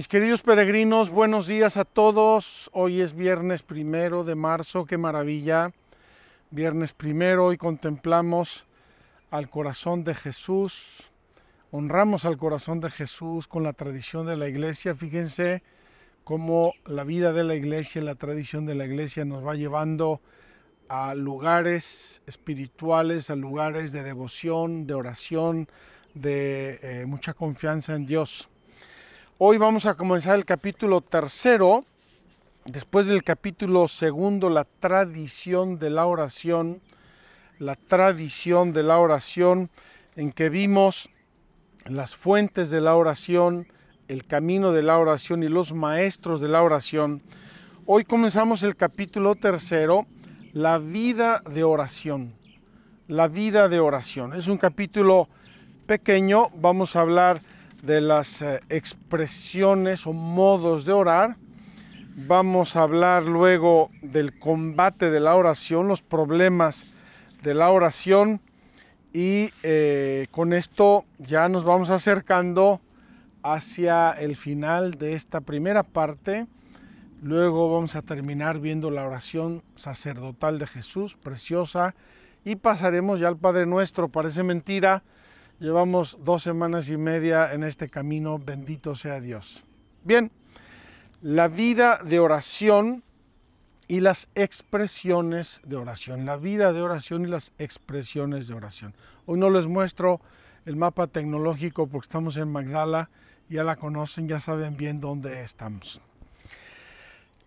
Mis queridos peregrinos, buenos días a todos. Hoy es viernes primero de marzo, qué maravilla. Viernes primero, hoy contemplamos al corazón de Jesús, honramos al corazón de Jesús con la tradición de la iglesia. Fíjense cómo la vida de la iglesia, la tradición de la iglesia nos va llevando a lugares espirituales, a lugares de devoción, de oración, de eh, mucha confianza en Dios. Hoy vamos a comenzar el capítulo tercero, después del capítulo segundo, la tradición de la oración, la tradición de la oración, en que vimos las fuentes de la oración, el camino de la oración y los maestros de la oración. Hoy comenzamos el capítulo tercero, la vida de oración. La vida de oración. Es un capítulo pequeño, vamos a hablar de las eh, expresiones o modos de orar. Vamos a hablar luego del combate de la oración, los problemas de la oración y eh, con esto ya nos vamos acercando hacia el final de esta primera parte. Luego vamos a terminar viendo la oración sacerdotal de Jesús, preciosa, y pasaremos ya al Padre Nuestro. Parece mentira, Llevamos dos semanas y media en este camino, bendito sea Dios. Bien, la vida de oración y las expresiones de oración. La vida de oración y las expresiones de oración. Hoy no les muestro el mapa tecnológico porque estamos en Magdala, ya la conocen, ya saben bien dónde estamos.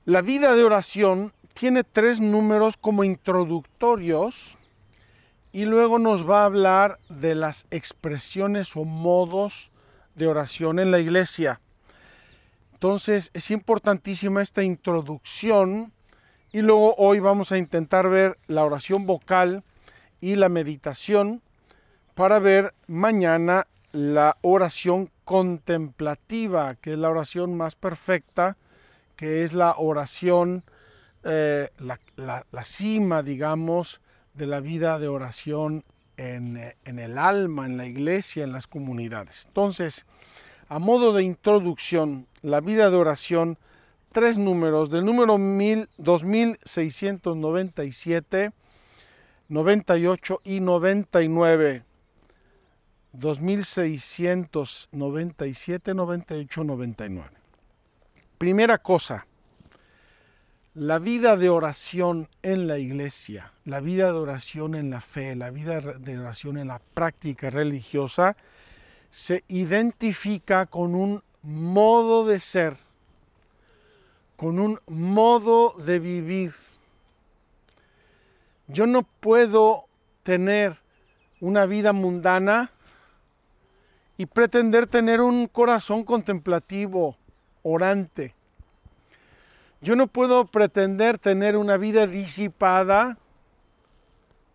La vida de oración tiene tres números como introductorios y luego nos va a hablar de las expresiones o modos de oración en la iglesia. Entonces es importantísima esta introducción y luego hoy vamos a intentar ver la oración vocal y la meditación para ver mañana la oración contemplativa, que es la oración más perfecta, que es la oración, eh, la, la cima, digamos, de la vida de oración en, el alma, en la iglesia, en las comunidades. Entonces, a modo de introducción, la vida de oración, tres números, del número 2697, 98 y 99. 2697, 98, 99. Primera cosa, la vida de oración en la iglesia, la vida de oración en la fe, la vida de oración en la práctica religiosa, se identifica con un modo de ser, con un modo de vivir. Yo no puedo tener una vida mundana y pretender tener un corazón contemplativo, orante yo no puedo pretender tener una vida disipada,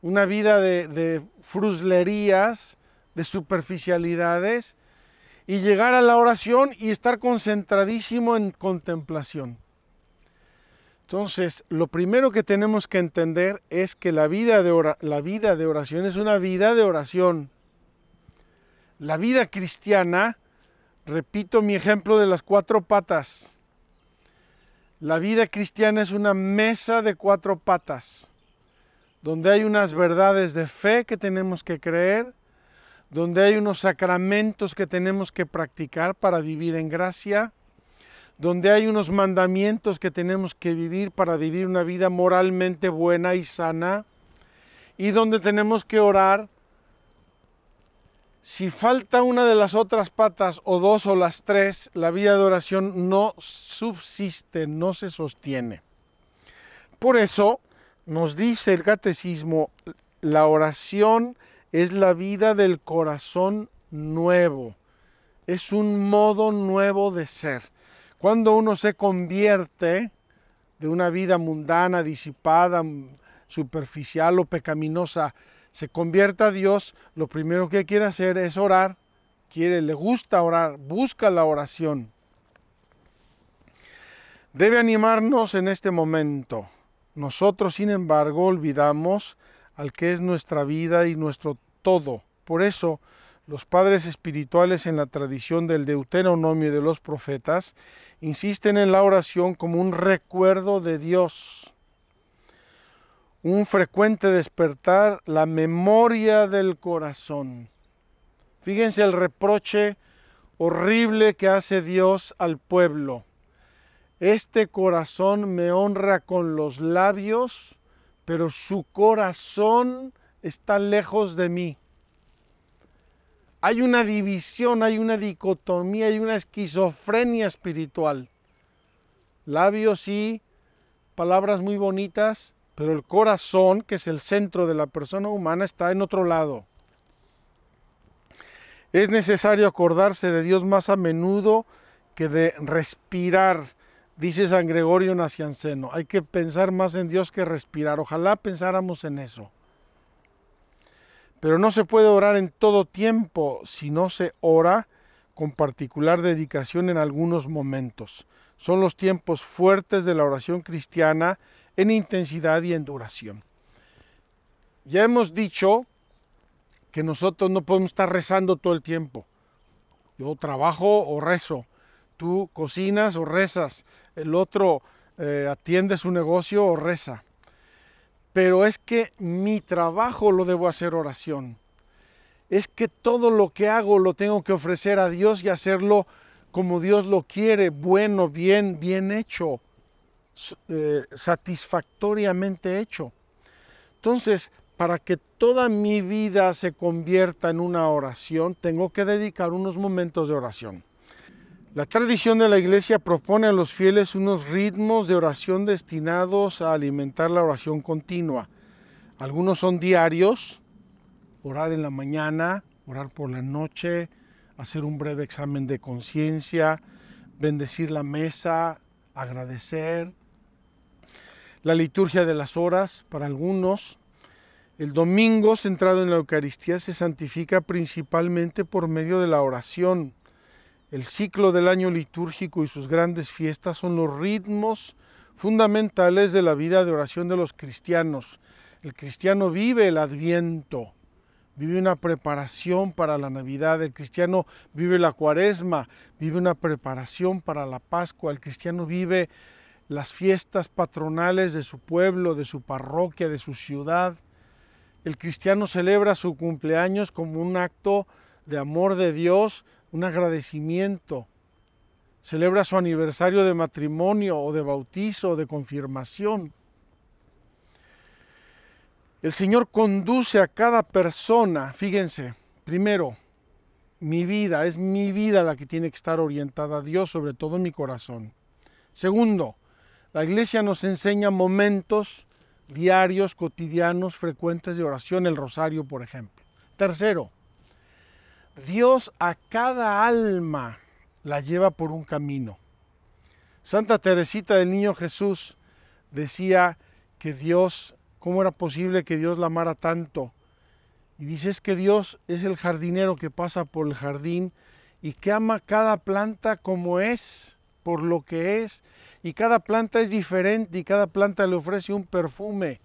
una vida de, fruslerías, de superficialidades, y llegar a la oración y estar concentradísimo en contemplación. Entonces, lo primero que tenemos que entender es que la vida, de la vida de oración es una vida de oración. La vida cristiana, repito mi ejemplo de las cuatro patas, la vida cristiana es una mesa de cuatro patas, donde hay unas verdades de fe que tenemos que creer, donde hay unos sacramentos que tenemos que practicar para vivir en gracia, donde hay unos mandamientos que tenemos que vivir para vivir una vida moralmente buena y sana, y donde tenemos que orar si falta una de las otras patas o dos o las tres, la vida de oración no subsiste, no se sostiene. Por eso nos dice el catecismo, la oración es la vida del corazón nuevo, es un modo nuevo de ser. Cuando uno se convierte de una vida mundana, disipada, superficial o pecaminosa, se convierte a Dios, lo primero que quiere hacer es orar, quiere, le gusta orar, busca la oración. Debe animarnos en este momento. Nosotros, sin embargo, olvidamos al que es nuestra vida y nuestro todo. Por eso, los padres espirituales en la tradición del Deuteronomio y de los profetas insisten en la oración como un recuerdo de Dios, un frecuente despertar la memoria del corazón. Fíjense el reproche horrible que hace Dios al pueblo. Este corazón me honra con los labios, pero su corazón está lejos de mí hay una división, hay una dicotomía, hay una esquizofrenia espiritual. Labios y palabras muy bonitas, pero el corazón, que es el centro de la persona humana, está en otro lado. Es necesario acordarse de Dios más a menudo que de respirar, dice San Gregorio Nacianceno. Hay que pensar más en Dios que respirar. Ojalá pensáramos en eso. Pero no se puede orar en todo tiempo si no se ora con particular dedicación en algunos momentos. Son los tiempos fuertes de la oración cristiana en intensidad y en duración. Ya hemos dicho que nosotros no podemos estar rezando todo el tiempo. Yo trabajo o rezo, tú cocinas o rezas, el otro eh, atiende su negocio o reza pero es que mi trabajo lo debo hacer oración. Es que todo lo que hago lo tengo que ofrecer a Dios y hacerlo como Dios lo quiere, bueno, bien, bien hecho, eh, satisfactoriamente hecho. Entonces, para que toda mi vida se convierta en una oración, tengo que dedicar unos momentos de oración. La tradición de la iglesia propone a los fieles unos ritmos de oración destinados a alimentar la oración continua. Algunos son diarios, orar en la mañana, orar por la noche, hacer un breve examen de conciencia, bendecir la mesa, agradecer. La liturgia de las horas para algunos. El domingo centrado en la Eucaristía se santifica principalmente por medio de la oración el ciclo del año litúrgico y sus grandes fiestas son los ritmos fundamentales de la vida de oración de los cristianos. El cristiano vive el adviento, vive una preparación para la Navidad, el cristiano vive la cuaresma, vive una preparación para la Pascua, el cristiano vive las fiestas patronales de su pueblo, de su parroquia, de su ciudad. El cristiano celebra su cumpleaños como un acto de amor de Dios, un agradecimiento. Celebra su aniversario de matrimonio o de bautizo o de confirmación. El Señor conduce a cada persona, fíjense, primero, mi vida, es mi vida la que tiene que estar orientada a Dios, sobre todo en mi corazón. Segundo, la iglesia nos enseña momentos diarios, cotidianos, frecuentes de oración, el rosario, por ejemplo. Tercero, Dios a cada alma la lleva por un camino. Santa Teresita del Niño Jesús decía que Dios, ¿cómo era posible que Dios la amara tanto? Y dices que Dios es el jardinero que pasa por el jardín y que ama cada planta como es, por lo que es, y cada planta es diferente y cada planta le ofrece un perfume.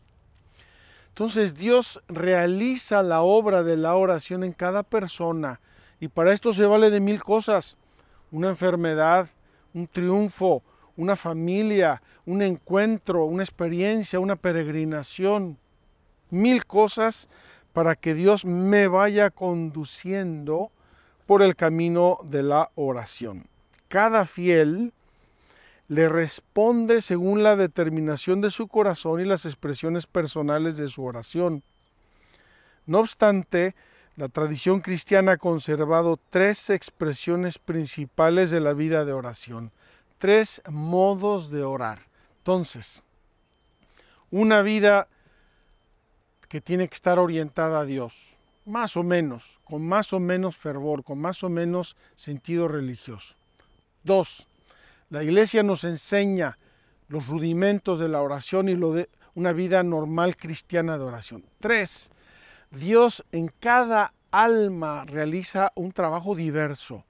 Entonces Dios realiza la obra de la oración en cada persona y para esto se vale de mil cosas. Una enfermedad, un triunfo, una familia, un encuentro, una experiencia, una peregrinación. Mil cosas para que Dios me vaya conduciendo por el camino de la oración. Cada fiel le responde según la determinación de su corazón y las expresiones personales de su oración. No obstante, la tradición cristiana ha conservado tres expresiones principales de la vida de oración, tres modos de orar. Entonces, una vida que tiene que estar orientada a Dios, más o menos, con más o menos fervor, con más o menos sentido religioso. Dos, la iglesia nos enseña los rudimentos de la oración y lo de una vida normal cristiana de oración. Tres, Dios en cada alma realiza un trabajo diverso.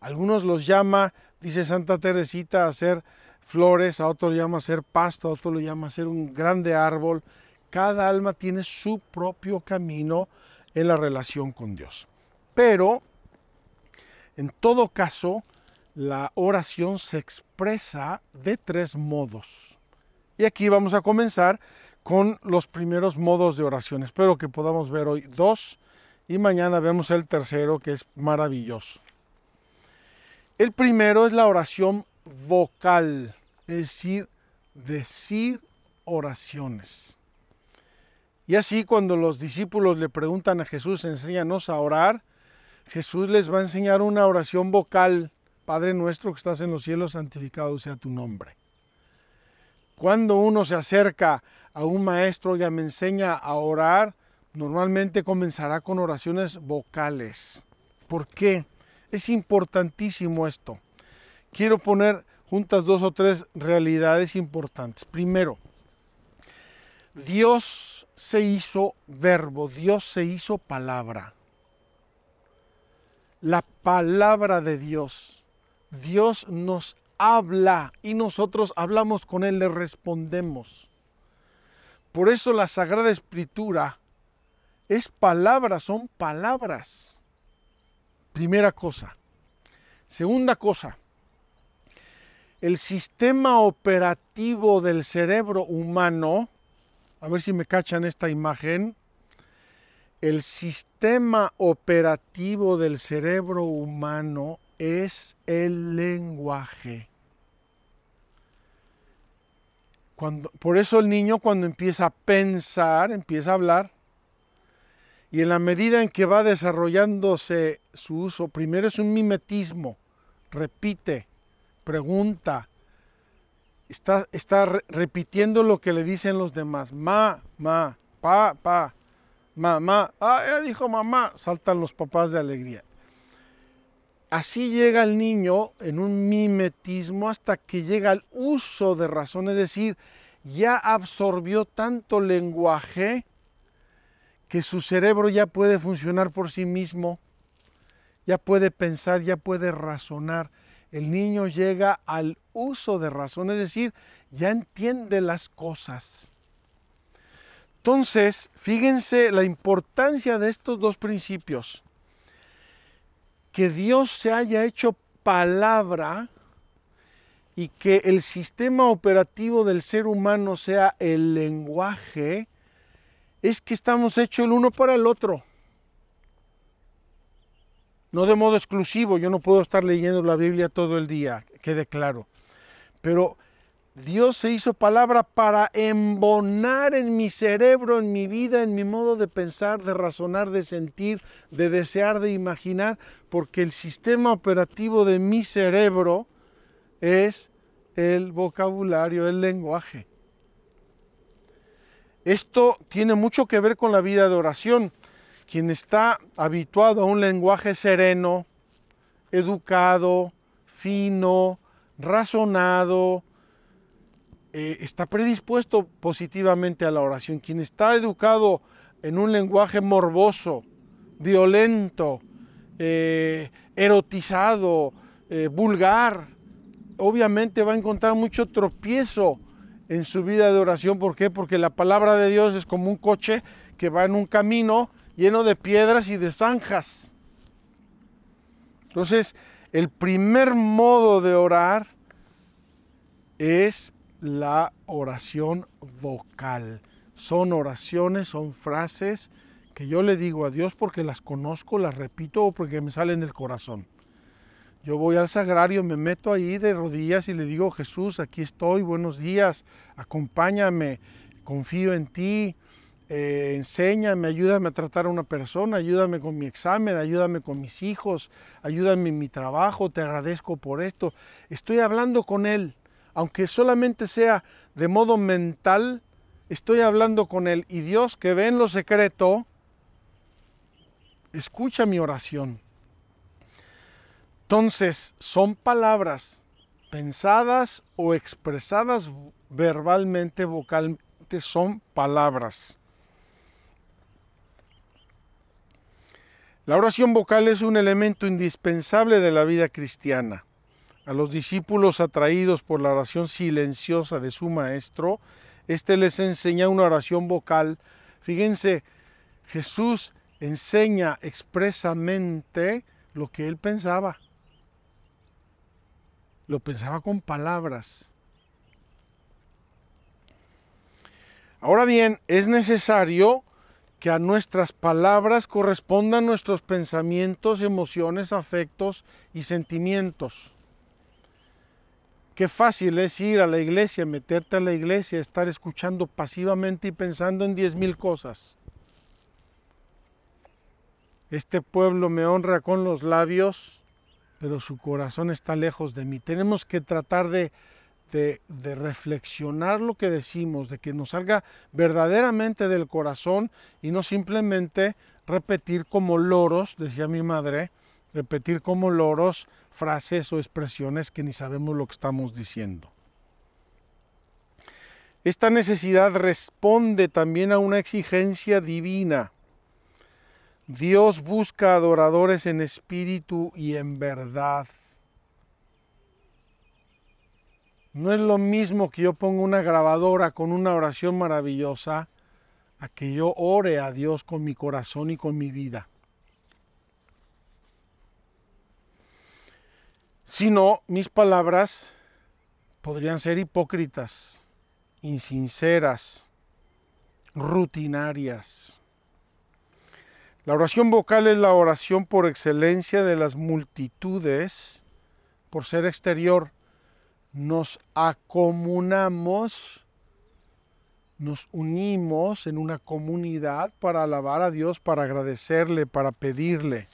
Algunos los llama, dice Santa Teresita, a hacer flores, a otros lo llama a ser pasto, a otros lo llama a ser un grande árbol. Cada alma tiene su propio camino en la relación con Dios. Pero, en todo caso, la oración se expresa de tres modos. Y aquí vamos a comenzar con los primeros modos de oración. Espero que podamos ver hoy dos y mañana vemos el tercero que es maravilloso. El primero es la oración vocal, es decir, decir oraciones. Y así cuando los discípulos le preguntan a Jesús, enséñanos a orar, Jesús les va a enseñar una oración vocal. Padre nuestro que estás en los cielos, santificado sea tu nombre. Cuando uno se acerca a un maestro y me enseña a orar, normalmente comenzará con oraciones vocales. ¿Por qué? Es importantísimo esto. Quiero poner juntas dos o tres realidades importantes. Primero, Dios se hizo verbo, Dios se hizo palabra. La palabra de Dios. Dios nos habla y nosotros hablamos con Él, le respondemos. Por eso la Sagrada Escritura es palabra, son palabras. Primera cosa. Segunda cosa, el sistema operativo del cerebro humano a ver si me cachan esta imagen, el sistema operativo del cerebro humano es el lenguaje. Cuando, por eso el niño cuando empieza a pensar, empieza a hablar, y en la medida en que va desarrollándose su uso, primero es un mimetismo, repite, pregunta, está, está repitiendo lo que le dicen los demás. Ma, ma, pa, pa, mamá. Ah, ya dijo mamá. Saltan los papás de alegría. Así llega el niño en un mimetismo hasta que llega al uso de razón, es decir, ya absorbió tanto lenguaje que su cerebro ya puede funcionar por sí mismo, ya puede pensar, ya puede razonar el niño llega al uso de razón, es decir, ya entiende las cosas. Entonces, fíjense la importancia de estos dos principios. Que Dios se haya hecho palabra y que el sistema operativo del ser humano sea el lenguaje, es que estamos hechos el uno para el otro. No de modo exclusivo, yo no puedo estar leyendo la Biblia todo el día, quede claro, pero Dios se hizo palabra para embonar en mi cerebro, en mi vida, en mi modo de pensar, de razonar, de sentir, de desear, de imaginar, porque el sistema operativo de mi cerebro es el vocabulario, el lenguaje. Esto tiene mucho que ver con la vida de oración quien está habituado a un lenguaje sereno, educado, fino, razonado, eh, está predispuesto positivamente a la oración. Quien está educado en un lenguaje morboso, violento, eh, erotizado, eh, vulgar, obviamente va a encontrar mucho tropiezo en su vida de oración. ¿Por qué? Porque la palabra de Dios es como un coche que va en un camino lleno de piedras y de zanjas. Entonces, el primer modo de orar es la oración vocal. Son oraciones, son frases que yo le digo a Dios porque las conozco, las repito o porque me salen del corazón. Yo voy al sagrario, me meto ahí de rodillas y le digo, Jesús, aquí estoy, buenos días, acompáñame, confío en ti, eh, enséñame, ayúdame a tratar a una persona, ayúdame con mi examen, ayúdame con mis hijos, ayúdame en mi trabajo, te agradezco por esto. Estoy hablando con Él, aunque solamente sea de modo mental, estoy hablando con Él y Dios que ve en lo secreto, escucha mi oración. Entonces, son palabras pensadas o expresadas verbalmente, vocalmente, son palabras. La oración vocal es un elemento indispensable de la vida cristiana. A los discípulos atraídos por la oración silenciosa de su maestro, éste les enseña una oración vocal. Fíjense, Jesús enseña expresamente lo que él pensaba. Lo pensaba con palabras. Ahora bien, es necesario que a nuestras palabras correspondan nuestros pensamientos, emociones, afectos y sentimientos. Qué fácil es ir a la iglesia, meterte a la iglesia, estar escuchando pasivamente y pensando en diez mil cosas. Este pueblo me honra con los labios, pero su corazón está lejos de mí. Tenemos que tratar de, de, de, reflexionar lo que decimos, de que nos salga verdaderamente del corazón y no simplemente repetir como loros, decía mi madre, repetir como loros frases o expresiones que ni sabemos lo que estamos diciendo. Esta necesidad responde también a una exigencia divina. Dios busca adoradores en espíritu y en verdad. No es lo mismo que yo ponga una grabadora con una oración maravillosa a que yo ore a Dios con mi corazón y con mi vida. Si no, mis palabras podrían ser hipócritas, insinceras, rutinarias. La oración vocal es la oración por excelencia de las multitudes, por ser exterior. Nos acomunamos, nos unimos en una comunidad para alabar a Dios, para agradecerle, para pedirle.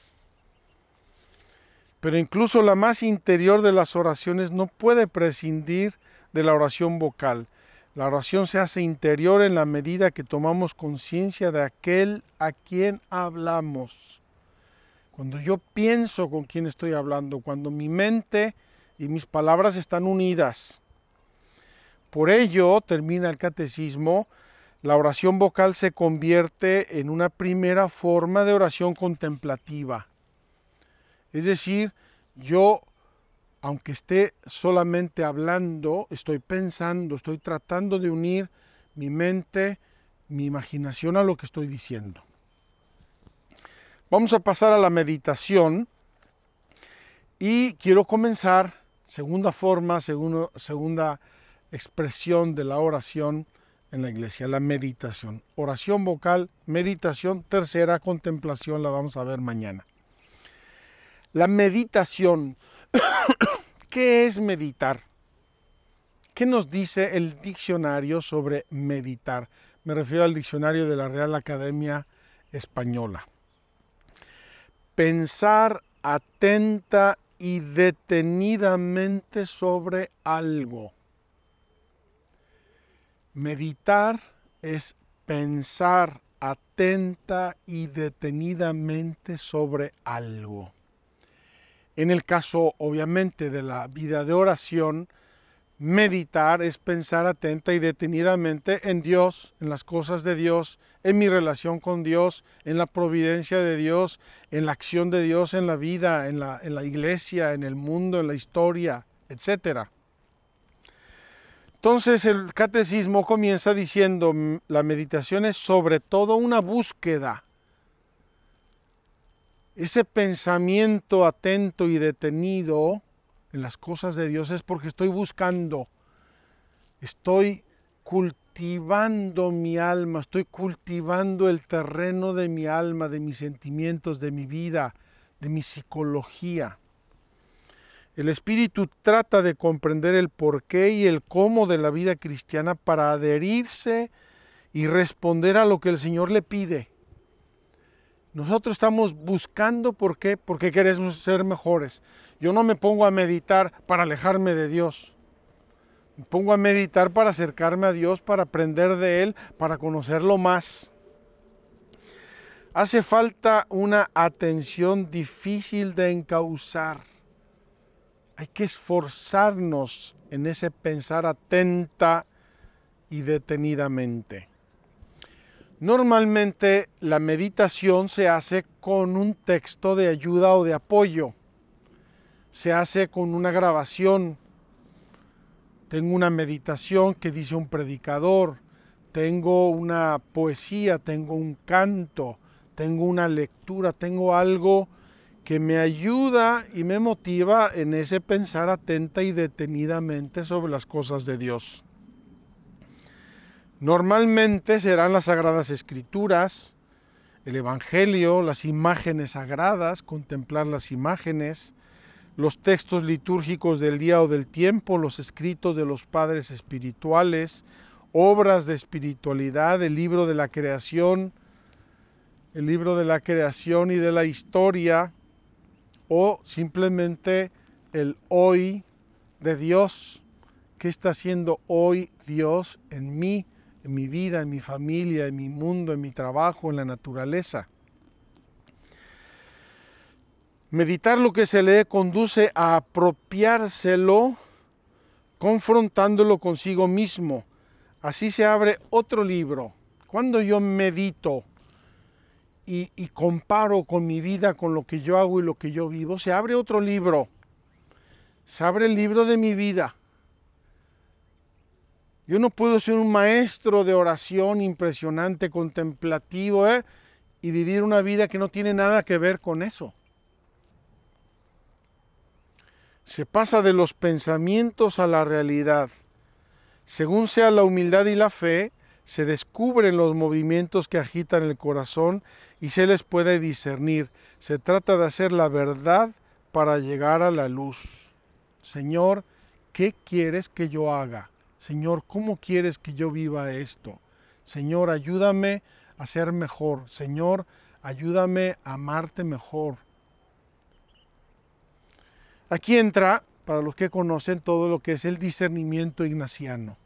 Pero incluso la más interior de las oraciones no puede prescindir de la oración vocal. La oración se hace interior en la medida que tomamos conciencia de aquel a quien hablamos. Cuando yo pienso con quién estoy hablando, cuando mi mente y mis palabras están unidas. Por ello, termina el catecismo, la oración vocal se convierte en una primera forma de oración contemplativa. Es decir, yo, aunque esté solamente hablando, estoy pensando, estoy tratando de unir mi mente, mi imaginación a lo que estoy diciendo. Vamos a pasar a la meditación y quiero comenzar, segunda forma, segunda expresión de la oración en la iglesia, la meditación. Oración vocal, meditación, tercera contemplación, la vamos a ver mañana. La meditación. ¿Qué es meditar? ¿Qué nos dice el diccionario sobre meditar? Me refiero al diccionario de la Real Academia Española. Pensar atenta y detenidamente sobre algo. Meditar es pensar atenta y detenidamente sobre algo. En el caso, obviamente, de la vida de oración, meditar es pensar atenta y detenidamente en Dios, en las cosas de Dios, en mi relación con Dios, en la providencia de Dios, en la acción de Dios en la vida, en la, iglesia, en el mundo, en la historia, etc. Entonces el catecismo comienza diciendo, la meditación es sobre todo una búsqueda ese pensamiento atento y detenido en las cosas de Dios es porque estoy buscando, estoy cultivando mi alma, estoy cultivando el terreno de mi alma, de mis sentimientos, de mi vida, de mi psicología. El Espíritu trata de comprender el porqué y el cómo de la vida cristiana para adherirse y responder a lo que el Señor le pide. Nosotros estamos buscando por qué, porque queremos ser mejores. Yo no me pongo a meditar para alejarme de Dios. Me pongo a meditar para acercarme a Dios, para aprender de Él, para conocerlo más. Hace falta una atención difícil de encauzar. Hay que esforzarnos en ese pensar atenta y detenidamente. Normalmente la meditación se hace con un texto de ayuda o de apoyo. Se hace con una grabación. Tengo una meditación que dice un predicador. Tengo una poesía, tengo un canto, tengo una lectura, tengo algo que me ayuda y me motiva en ese pensar atenta y detenidamente sobre las cosas de Dios. Normalmente serán las sagradas escrituras, el Evangelio, las imágenes sagradas, contemplar las imágenes, los textos litúrgicos del día o del tiempo, los escritos de los padres espirituales, obras de espiritualidad, el libro de la creación, el libro de la creación y de la historia, o simplemente el hoy de Dios. ¿Qué está haciendo hoy Dios en mí, en mi vida, en mi familia, en mi mundo, en mi trabajo, en la naturaleza? Meditar lo que se lee conduce a apropiárselo confrontándolo consigo mismo. Así se abre otro libro. Cuando yo medito, y, comparo con mi vida, con lo que yo hago y lo que yo vivo, se abre otro libro. Se abre el libro de mi vida. Yo no puedo ser un maestro de oración impresionante, contemplativo, ¿eh? y vivir una vida que no tiene nada que ver con eso. Se pasa de los pensamientos a la realidad. Según sea la humildad y la fe, se descubren los movimientos que agitan el corazón y se les puede discernir. Se trata de hacer la verdad para llegar a la luz. Señor, ¿qué quieres que yo haga? Señor, ¿cómo quieres que yo viva esto? Señor, ayúdame a ser mejor. Señor, ayúdame a amarte mejor. Aquí entra, para los que conocen, todo lo que es el discernimiento ignaciano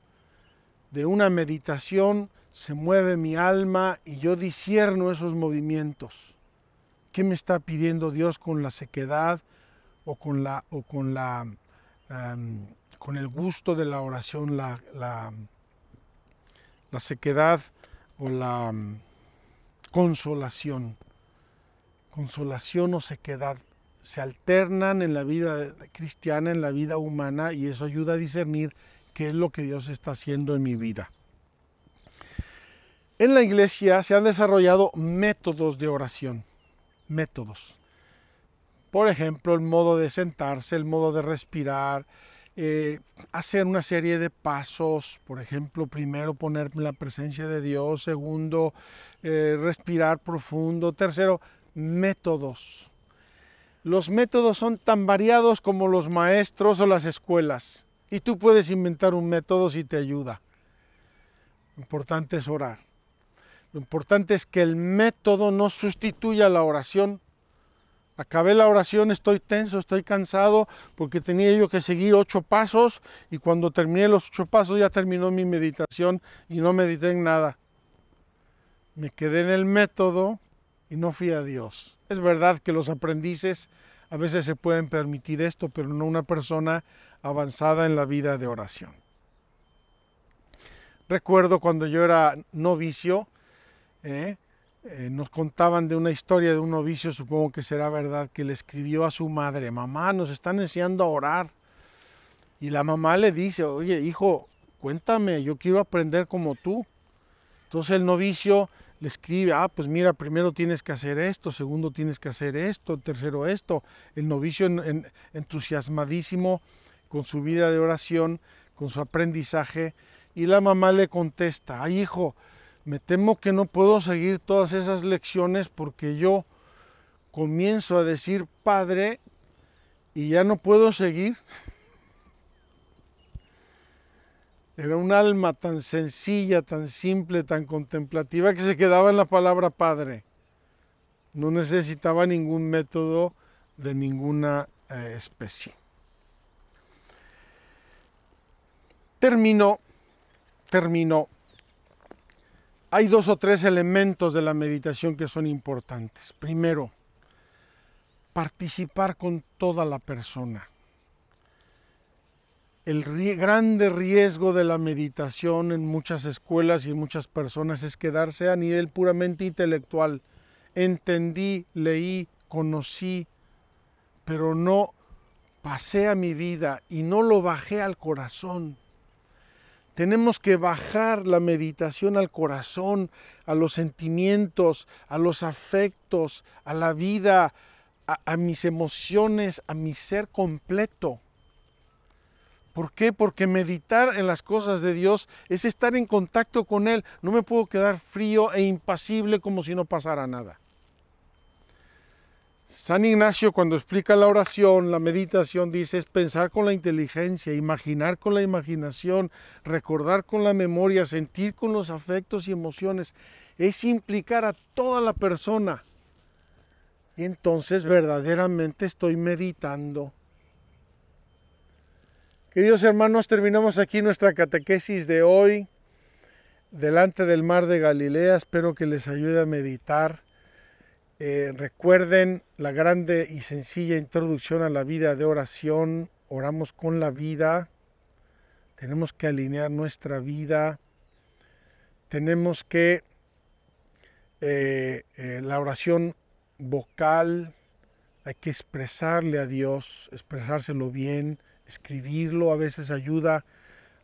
de una meditación se mueve mi alma y yo disierno esos movimientos. ¿Qué me está pidiendo Dios con la sequedad o con la o con la con el gusto de la oración, la, sequedad o la em, consolación? Consolación o sequedad se alternan en la vida cristiana, en la vida humana, y eso ayuda a discernir qué es lo que Dios está haciendo en mi vida. En la iglesia se han desarrollado métodos de oración, métodos. Por ejemplo, el modo de sentarse, el modo de respirar, eh, hacer una serie de pasos, por ejemplo, primero ponerme en la presencia de Dios, segundo, eh, respirar profundo, tercero, métodos. Los métodos son tan variados como los maestros o las escuelas. Y tú puedes inventar un método si te ayuda. Lo importante es orar. Lo importante es que el método no sustituya la oración. Acabé la oración, estoy tenso, estoy cansado porque tenía yo que seguir ocho pasos y cuando terminé los ocho pasos ya terminó mi meditación y no medité en nada. Me quedé en el método y no fui a Dios. Es verdad que los aprendices a veces se pueden permitir esto, pero no una persona avanzada en la vida de oración. Recuerdo cuando yo era novicio, ¿eh? Eh, nos contaban de una historia de un novicio, supongo que será verdad, que le escribió a su madre, mamá, nos están enseñando a orar. Y la mamá le dice, oye, hijo, cuéntame, yo quiero aprender como tú. Entonces el novicio le escribe, ah, pues mira, primero tienes que hacer esto, segundo tienes que hacer esto, tercero esto. El novicio entusiasmadísimo con su vida de oración, con su aprendizaje, y la mamá le contesta, ay hijo, me temo que no puedo seguir todas esas lecciones porque yo comienzo a decir Padre y ya no puedo seguir. Era un alma tan sencilla, tan simple, tan contemplativa que se quedaba en la palabra Padre. No necesitaba ningún método de ninguna eh, especie. Termino, termino. Hay dos o tres elementos de la meditación que son importantes. Primero, participar con toda la persona. El grande riesgo de la meditación en muchas escuelas y en muchas personas es quedarse a nivel puramente intelectual. Entendí, leí, conocí, pero no pasé a mi vida y no lo bajé al corazón. Tenemos que bajar la meditación al corazón, a los sentimientos, a los afectos, a la vida, a, mis emociones, a mi ser completo. ¿Por qué? Porque meditar en las cosas de Dios es estar en contacto con Él. No me puedo quedar frío e impasible como si no pasara nada. San Ignacio cuando explica la oración, la meditación, dice es pensar con la inteligencia, imaginar con la imaginación, recordar con la memoria, sentir con los afectos y emociones. Es implicar a toda la persona. Y entonces verdaderamente estoy meditando Queridos hermanos, terminamos aquí nuestra catequesis de hoy, delante del mar de Galilea. Espero que les ayude a meditar. Eh, recuerden la grande y sencilla introducción a la vida de oración. Oramos con la vida. Tenemos que alinear nuestra vida. Tenemos que eh, eh, la oración vocal, hay que expresarle a Dios, expresárselo bien escribirlo a veces ayuda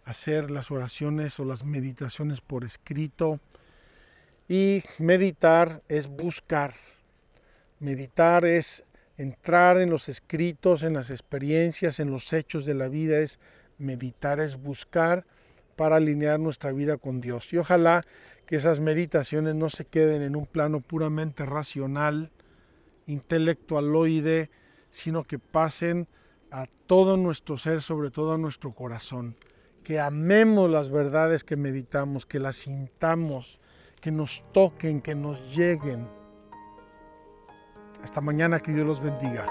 a hacer las oraciones o las meditaciones por escrito. Y meditar es buscar. Meditar es entrar en los escritos, en las experiencias, en los hechos de la vida. Es meditar, es buscar para alinear nuestra vida con Dios. Y ojalá que esas meditaciones no se queden en un plano puramente racional, intelectualoide, sino que pasen a todo nuestro ser, sobre todo a nuestro corazón, que amemos las verdades que meditamos, que las sintamos, que nos toquen, que nos lleguen. Hasta mañana, que Dios los bendiga.